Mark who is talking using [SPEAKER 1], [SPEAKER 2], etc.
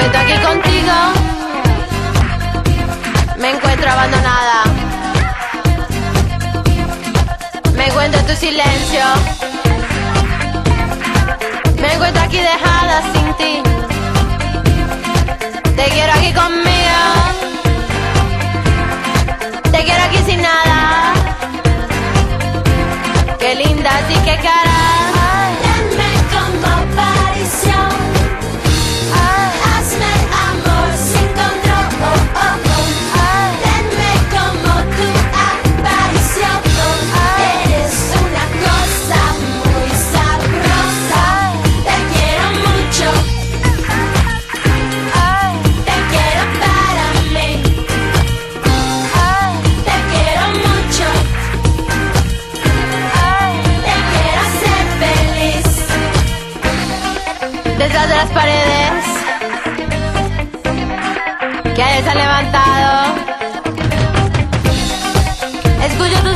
[SPEAKER 1] Me encuentro aquí contigo, me encuentro abandonada. Me encuentro en tu silencio. Me encuentro aquí dejada sin ti. Te quiero aquí conmigo. Te quiero aquí sin nada. Qué linda, así que cara. De las paredes que se han levantado. Escucho palabras.